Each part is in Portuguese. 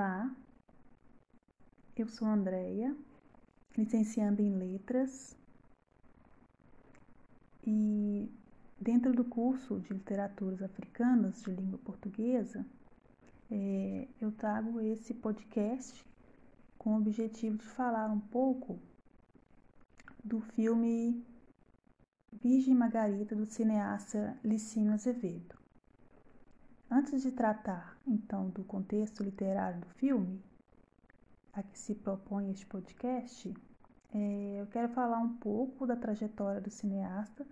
Olá, eu sou Andréia, licenciando em Letras, e dentro do curso de Literaturas Africanas de Língua Portuguesa, é, eu trago esse podcast com o objetivo de falar um pouco do filme Virgem Margarida, do cineasta Licínio Azevedo. Antes de tratar, então, do contexto literário do filme, a que se propõe este podcast, é, eu quero falar um pouco da trajetória do cineasta,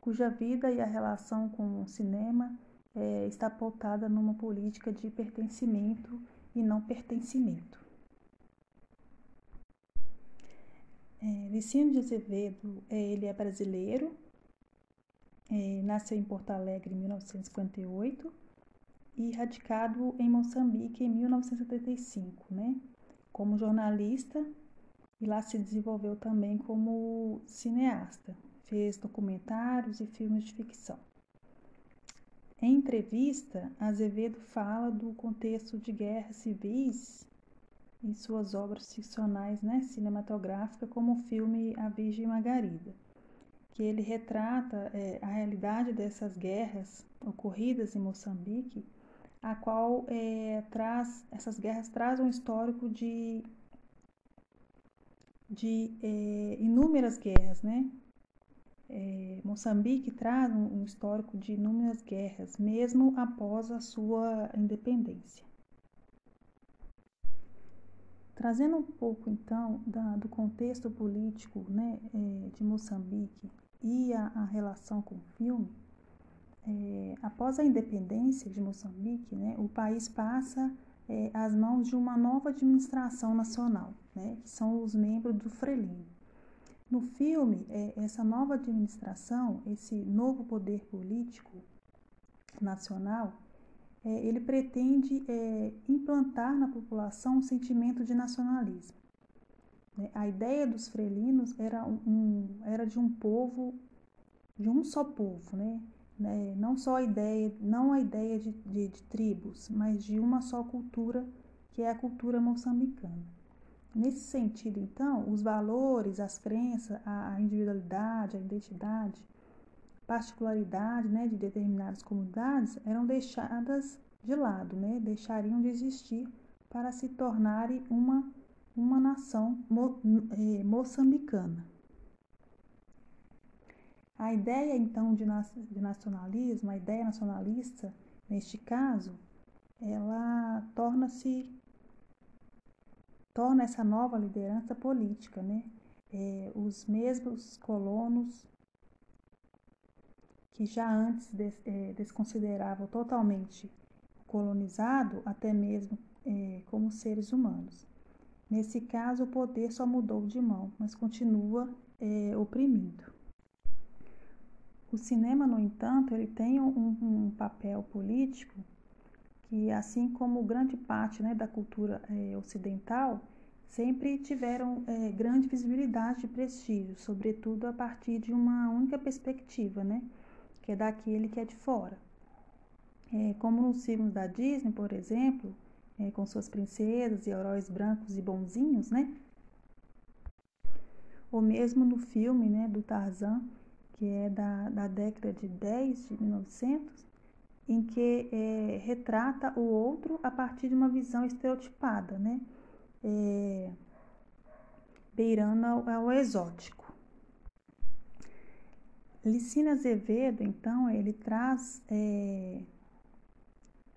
cuja vida e a relação com o cinema é, está pautada numa política de pertencimento e não pertencimento. É, Licínio de Azevedo, é, ele é brasileiro, é, nasceu em Porto Alegre em 1958 e radicado em Moçambique em 1975, né? Como jornalista e lá se desenvolveu também como cineasta. Fez documentários e filmes de ficção. Em entrevista, Azevedo fala do contexto de guerras civis em suas obras ficcionais né, cinematográficas, como o filme A Virgem Margarida, que ele retrata é, a realidade dessas guerras ocorridas em Moçambique a qual é, traz essas guerras trazem um histórico de de é, inúmeras guerras, né? É, Moçambique traz um, um histórico de inúmeras guerras, mesmo após a sua independência. Trazendo um pouco então da, do contexto político né, de Moçambique e a, a relação com o filme, é, após a independência de Moçambique, né, o país passa é, às mãos de uma nova administração nacional, né, que são os membros do Frelimo. No filme, é, essa nova administração, esse novo poder político nacional, é, ele pretende é, implantar na população um sentimento de nacionalismo. Né. A ideia dos frelinos era, um, era de um povo, de um só povo, né? Né? não só a ideia, não a ideia de, de, de tribos, mas de uma só cultura, que é a cultura moçambicana. Nesse sentido, então, os valores, as crenças, a individualidade, a identidade, particularidade né, de determinadas comunidades eram deixadas de lado, né, deixariam de existir para se tornarem uma, uma nação mo, eh, moçambicana. A ideia, então, de, nacionalismo, a ideia nacionalista, neste caso, ela torna-se torna essa nova liderança política, né? É, os mesmos colonos que já antes des, é, desconsideravam totalmente o colonizado, até mesmo é, como seres humanos. Nesse caso, o poder só mudou de mão, mas continua é, oprimindo. O cinema, no entanto, ele tem um, um papel político que, assim como grande parte né, da cultura é, ocidental, sempre tiveram é, grande visibilidade e prestígio, sobretudo a partir de uma única perspectiva, né, que é daquele que é de fora. É, como nos filmes da Disney, por exemplo, é, com suas princesas e heróis brancos e bonzinhos, né? Ou mesmo no filme né, do Tarzan, que é da, da década de 10 de 1900, em que é, retrata o outro a partir de uma visão estereotipada, né? É, beirando ao, ao exótico. Licina Azevedo, então, ele traz é,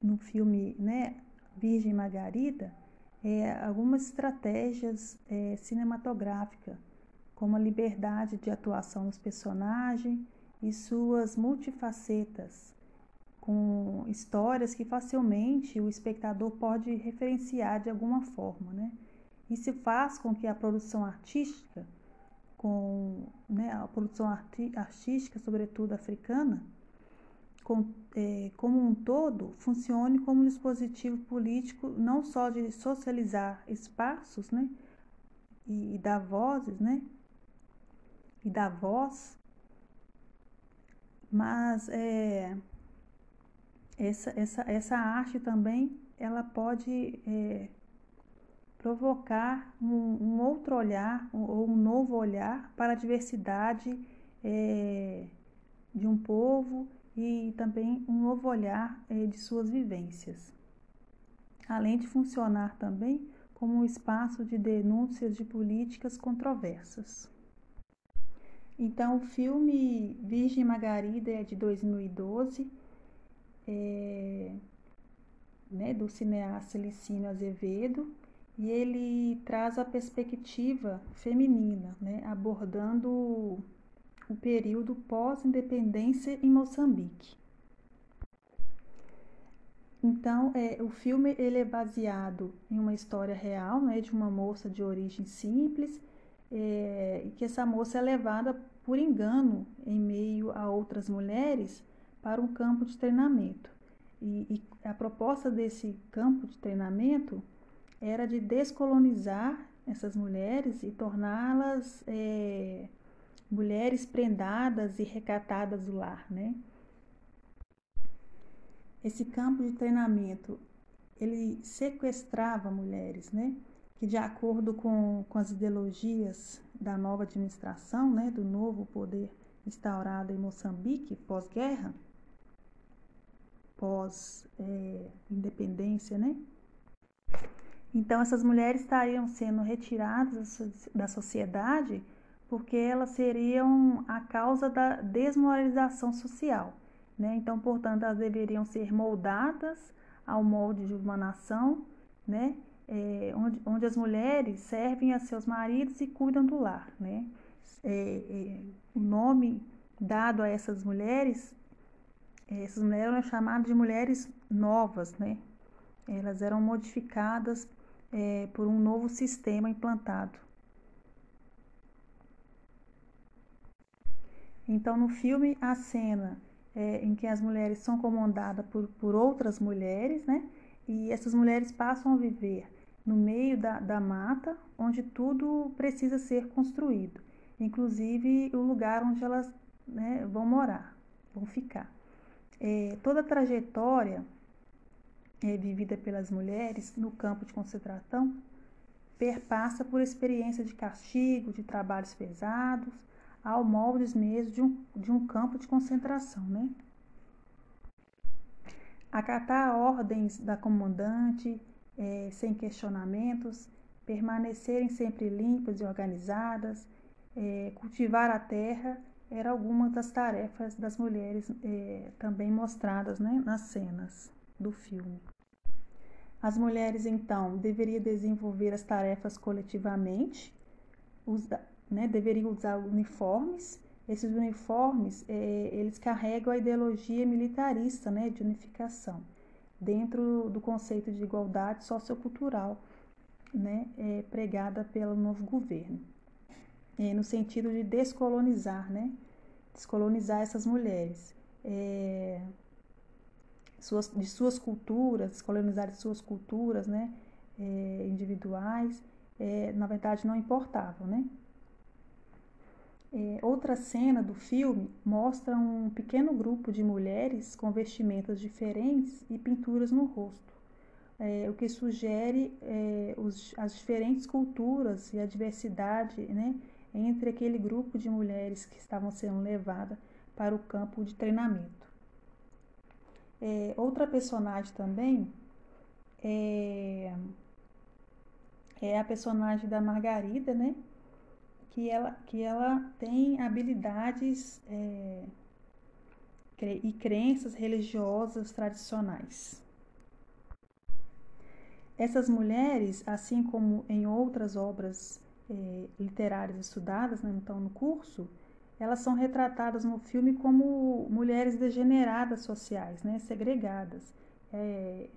no filme né, Virgem Margarida é, algumas estratégias é, cinematográficas como a liberdade de atuação dos personagens e suas multifacetas, com histórias que facilmente o espectador pode referenciar de alguma forma, né? Isso faz com que a produção artística, com né, a produção artística, sobretudo africana, com, é, como um todo, funcione como um dispositivo político não só de socializar espaços, né, e, e dar vozes, né, e da voz, mas é, essa, essa, essa arte também ela pode é, provocar um, um outro olhar ou um, um novo olhar para a diversidade é, de um povo e também um novo olhar é, de suas vivências. Além de funcionar também como um espaço de denúncias de políticas controversas. Então, o filme Virgem Margarida é de 2012, é, né, do cineasta Licínio Azevedo, e ele traz a perspectiva feminina, né, abordando o período pós-independência em Moçambique. Então, é, o filme ele é baseado em uma história real, né, de uma moça de origem simples, é, que essa moça é levada por engano em meio a outras mulheres para um campo de treinamento. E, e a proposta desse campo de treinamento era de descolonizar essas mulheres e torná-las é, mulheres prendadas e recatadas do lar, né? esse campo de treinamento ele sequestrava mulheres, né? Que de acordo com, com as ideologias da nova administração, né? Do novo poder instaurado em Moçambique pós-guerra, pós-independência, é, né? Então essas mulheres estariam sendo retiradas da sociedade porque elas seriam a causa da desmoralização social. Né? Então, portanto, elas deveriam ser moldadas ao molde de uma nação, né? É, onde, onde as mulheres servem a seus maridos e cuidam do lar. Né? É, é, o nome dado a essas mulheres, é, essas mulheres eram chamadas de mulheres novas, né? elas eram modificadas é, por um novo sistema implantado. Então, no filme, a cena é, em que as mulheres são comandadas por, por outras mulheres, né? E essas mulheres passam a viver no meio da, da mata, onde tudo precisa ser construído, inclusive o lugar onde elas né, vão morar, vão ficar. É, toda a trajetória é, vivida pelas mulheres no campo de concentração perpassa por experiência de castigo, de trabalhos pesados, ao moldes mesmo de um, de um campo de concentração, né? Acatar ordens da comandante é, sem questionamentos, permanecerem sempre limpas e organizadas, é, cultivar a terra, era alguma das tarefas das mulheres é, também mostradas né, nas cenas do filme. As mulheres, então, deveriam desenvolver as tarefas coletivamente, né, deveriam usar uniformes. Esses uniformes, é, eles carregam a ideologia militarista né, de unificação, dentro do conceito de igualdade sociocultural né, é, pregada pelo novo governo, é, no sentido de descolonizar, né, descolonizar essas mulheres, é, suas, de suas culturas, descolonizar de suas culturas né, é, individuais, é, na verdade não importavam, né? É, outra cena do filme mostra um pequeno grupo de mulheres com vestimentas diferentes e pinturas no rosto, é, o que sugere é, os, as diferentes culturas e a diversidade né, entre aquele grupo de mulheres que estavam sendo levadas para o campo de treinamento. É, outra personagem também é, é a personagem da Margarida, né? Que ela, que ela tem habilidades é, e crenças religiosas tradicionais. Essas mulheres, assim como em outras obras é, literárias estudadas, né, então no curso, elas são retratadas no filme como mulheres degeneradas sociais, né, segregadas, é,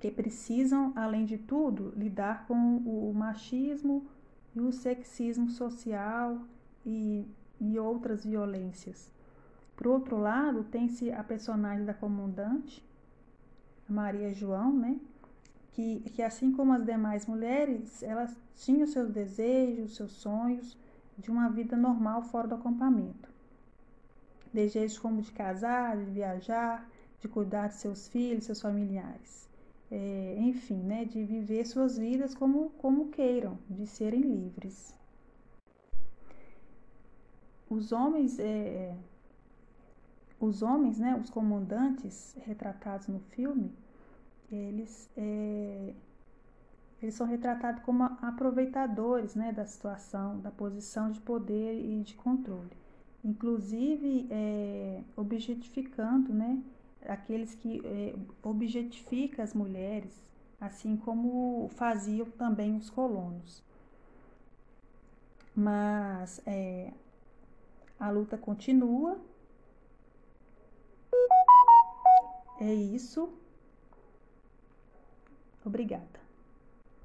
que precisam, além de tudo, lidar com o machismo, e o sexismo social e, e outras violências. Por outro lado, tem-se a personagem da comandante, Maria João, né? Que, que assim como as demais mulheres, elas tinham seus desejos, seus sonhos de uma vida normal fora do acampamento. Desejos como de casar, de viajar, de cuidar de seus filhos, seus familiares. É, enfim, né, de viver suas vidas como, como queiram, de serem livres. Os homens, é, os homens, né, os comandantes retratados no filme, eles, é, eles são retratados como aproveitadores né, da situação, da posição de poder e de controle. Inclusive, é, objetificando né, aqueles que é, objetificam as mulheres, assim como faziam também os colonos. Mas é, a luta continua. É isso. Obrigada.